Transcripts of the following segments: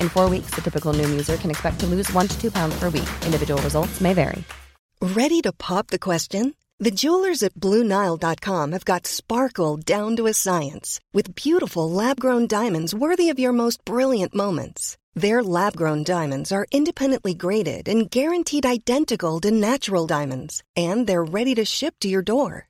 In four weeks, the typical Noom user can expect to lose one to two pounds per week. Individual results may vary. Ready to pop the question? The jewelers at BlueNile.com have got sparkle down to a science with beautiful lab grown diamonds worthy of your most brilliant moments. Their lab grown diamonds are independently graded and guaranteed identical to natural diamonds, and they're ready to ship to your door.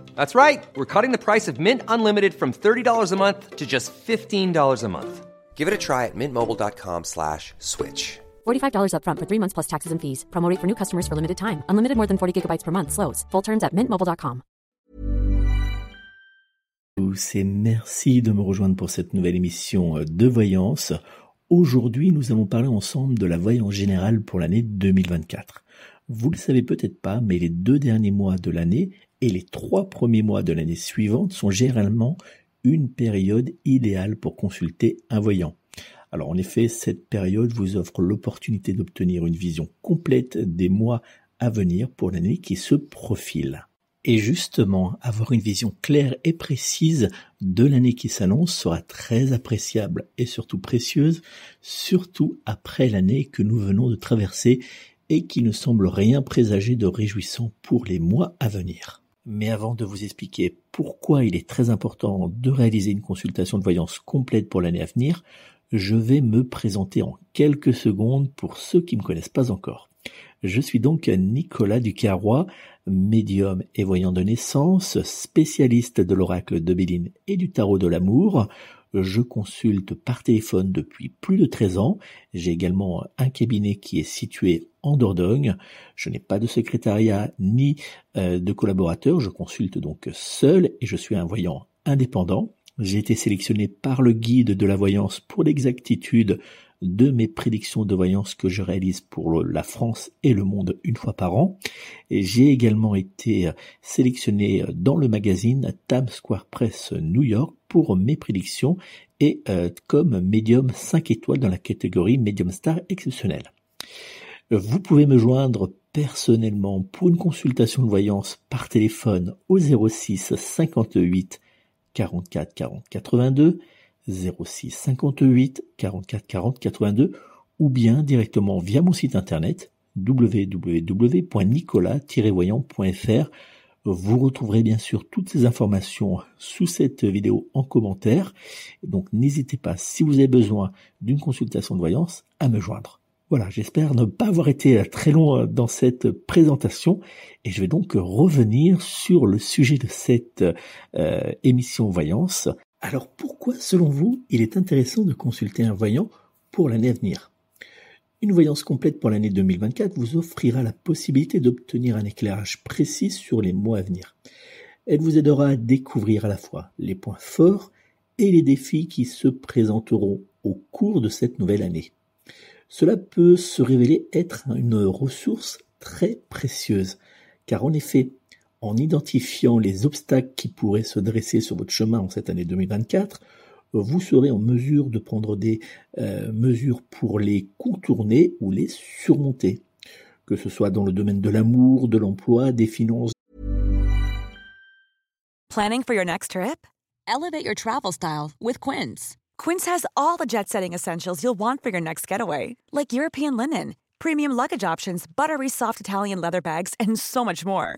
That's right. We're cutting the price of Mint Unlimited from $30 a month to just $15 a month. Give it a try at mintmobile.com slash switch. $45 upfront for three months plus taxes and fees. Promo rate for new customers for limited time. Unlimited more than 40 gigabytes per month. Slows. Full terms at mintmobile.com. Et merci de me rejoindre pour cette nouvelle émission de voyance. Aujourd'hui, nous allons parler ensemble de la voyance générale pour l'année 2024. Vous le savez peut-être pas, mais les deux derniers mois de l'année et les trois premiers mois de l'année suivante sont généralement une période idéale pour consulter un voyant. Alors en effet, cette période vous offre l'opportunité d'obtenir une vision complète des mois à venir pour l'année qui se profile. Et justement, avoir une vision claire et précise de l'année qui s'annonce sera très appréciable et surtout précieuse, surtout après l'année que nous venons de traverser et qui ne semble rien présager de réjouissant pour les mois à venir. Mais avant de vous expliquer pourquoi il est très important de réaliser une consultation de voyance complète pour l'année à venir, je vais me présenter en quelques secondes pour ceux qui ne me connaissent pas encore. Je suis donc Nicolas Ducarrois, médium et voyant de naissance, spécialiste de l'oracle de Béline et du tarot de l'amour. Je consulte par téléphone depuis plus de 13 ans. J'ai également un cabinet qui est situé en Dordogne. Je n'ai pas de secrétariat ni euh, de collaborateurs. Je consulte donc seul et je suis un voyant indépendant. J'ai été sélectionné par le guide de la voyance pour l'exactitude de mes prédictions de voyance que je réalise pour la France et le monde une fois par an. J'ai également été euh, sélectionné dans le magazine Times Square Press New York pour mes prédictions et euh, comme médium 5 étoiles dans la catégorie médium star exceptionnel. Vous pouvez me joindre personnellement pour une consultation de voyance par téléphone au 06 58 44 40 82 06 58 44 40 82 ou bien directement via mon site internet www.nicolas-voyant.fr. Vous retrouverez bien sûr toutes ces informations sous cette vidéo en commentaire. Donc n'hésitez pas, si vous avez besoin d'une consultation de voyance, à me joindre. Voilà, j'espère ne pas avoir été très long dans cette présentation et je vais donc revenir sur le sujet de cette euh, émission voyance alors pourquoi, selon vous, il est intéressant de consulter un voyant pour l'année à venir? Une voyance complète pour l'année 2024 vous offrira la possibilité d'obtenir un éclairage précis sur les mois à venir. Elle vous aidera à découvrir à la fois les points forts et les défis qui se présenteront au cours de cette nouvelle année. Cela peut se révéler être une ressource très précieuse, car en effet, en identifiant les obstacles qui pourraient se dresser sur votre chemin en cette année 2024, vous serez en mesure de prendre des euh, mesures pour les contourner ou les surmonter, que ce soit dans le domaine de l'amour, de l'emploi, des finances. Planning for your next trip? Elevate your travel style with Quince. Quince has all the jet-setting essentials you'll want for your next getaway, like European linen, premium luggage options, buttery soft Italian leather bags, and so much more.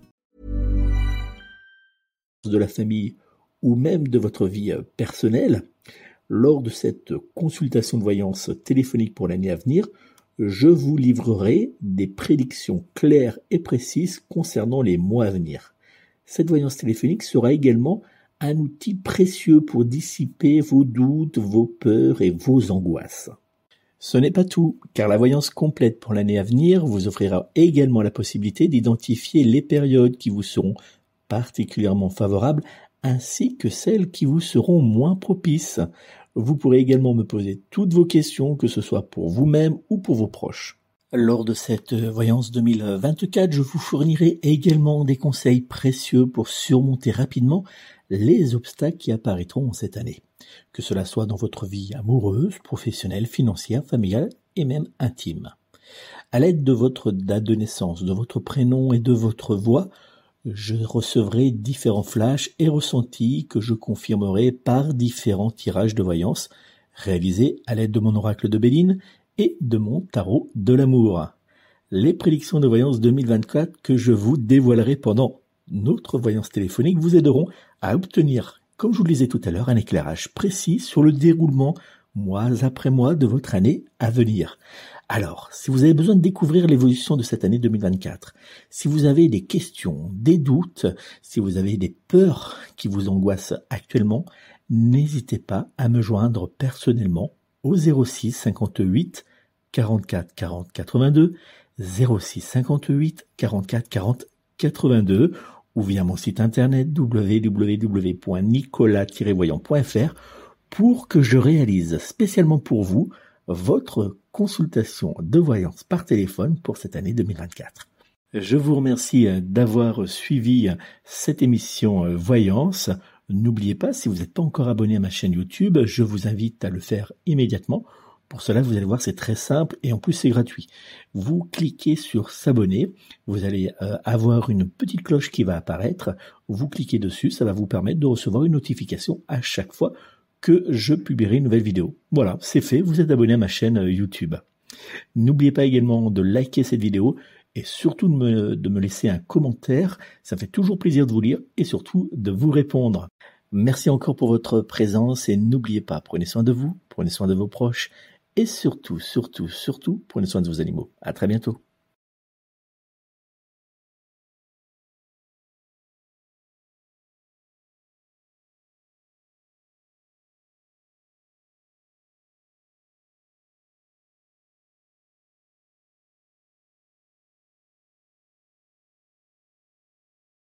De la famille ou même de votre vie euh, personnelle, lors de cette consultation de voyance téléphonique pour l'année à venir, je vous livrerai des prédictions claires et précises concernant les mois à venir. Cette voyance téléphonique sera également un outil précieux pour dissiper vos doutes, vos peurs et vos angoisses. Ce n'est pas tout, car la voyance complète pour l'année à venir vous offrira également la possibilité d'identifier les périodes qui vous seront particulièrement favorables ainsi que celles qui vous seront moins propices. Vous pourrez également me poser toutes vos questions, que ce soit pour vous-même ou pour vos proches. Lors de cette voyance 2024, je vous fournirai également des conseils précieux pour surmonter rapidement les obstacles qui apparaîtront cette année. Que cela soit dans votre vie amoureuse, professionnelle, financière, familiale et même intime. À l'aide de votre date de naissance, de votre prénom et de votre voix, je recevrai différents flashs et ressentis que je confirmerai par différents tirages de voyance réalisés à l'aide de mon oracle de Béline et de mon tarot de l'amour. Les prédictions de voyance 2024 que je vous dévoilerai pendant notre voyance téléphonique vous aideront à obtenir, comme je vous le disais tout à l'heure, un éclairage précis sur le déroulement mois après mois de votre année à venir. Alors, si vous avez besoin de découvrir l'évolution de cette année 2024, si vous avez des questions, des doutes, si vous avez des peurs qui vous angoissent actuellement, n'hésitez pas à me joindre personnellement au 06 58 44 40 82, 06 58 44 40 82 ou via mon site internet www.nicolas-voyant.fr pour que je réalise spécialement pour vous votre consultation de voyance par téléphone pour cette année 2024. Je vous remercie d'avoir suivi cette émission euh, Voyance. N'oubliez pas, si vous n'êtes pas encore abonné à ma chaîne YouTube, je vous invite à le faire immédiatement. Pour cela, vous allez voir, c'est très simple et en plus c'est gratuit. Vous cliquez sur s'abonner, vous allez euh, avoir une petite cloche qui va apparaître, vous cliquez dessus, ça va vous permettre de recevoir une notification à chaque fois que je publierai une nouvelle vidéo. Voilà, c'est fait, vous êtes abonné à ma chaîne euh, YouTube. N'oubliez pas également de liker cette vidéo et surtout de me, de me laisser un commentaire, ça fait toujours plaisir de vous lire et surtout de vous répondre. Merci encore pour votre présence et n'oubliez pas, prenez soin de vous, prenez soin de vos proches et surtout, surtout, surtout, prenez soin de vos animaux. À très bientôt.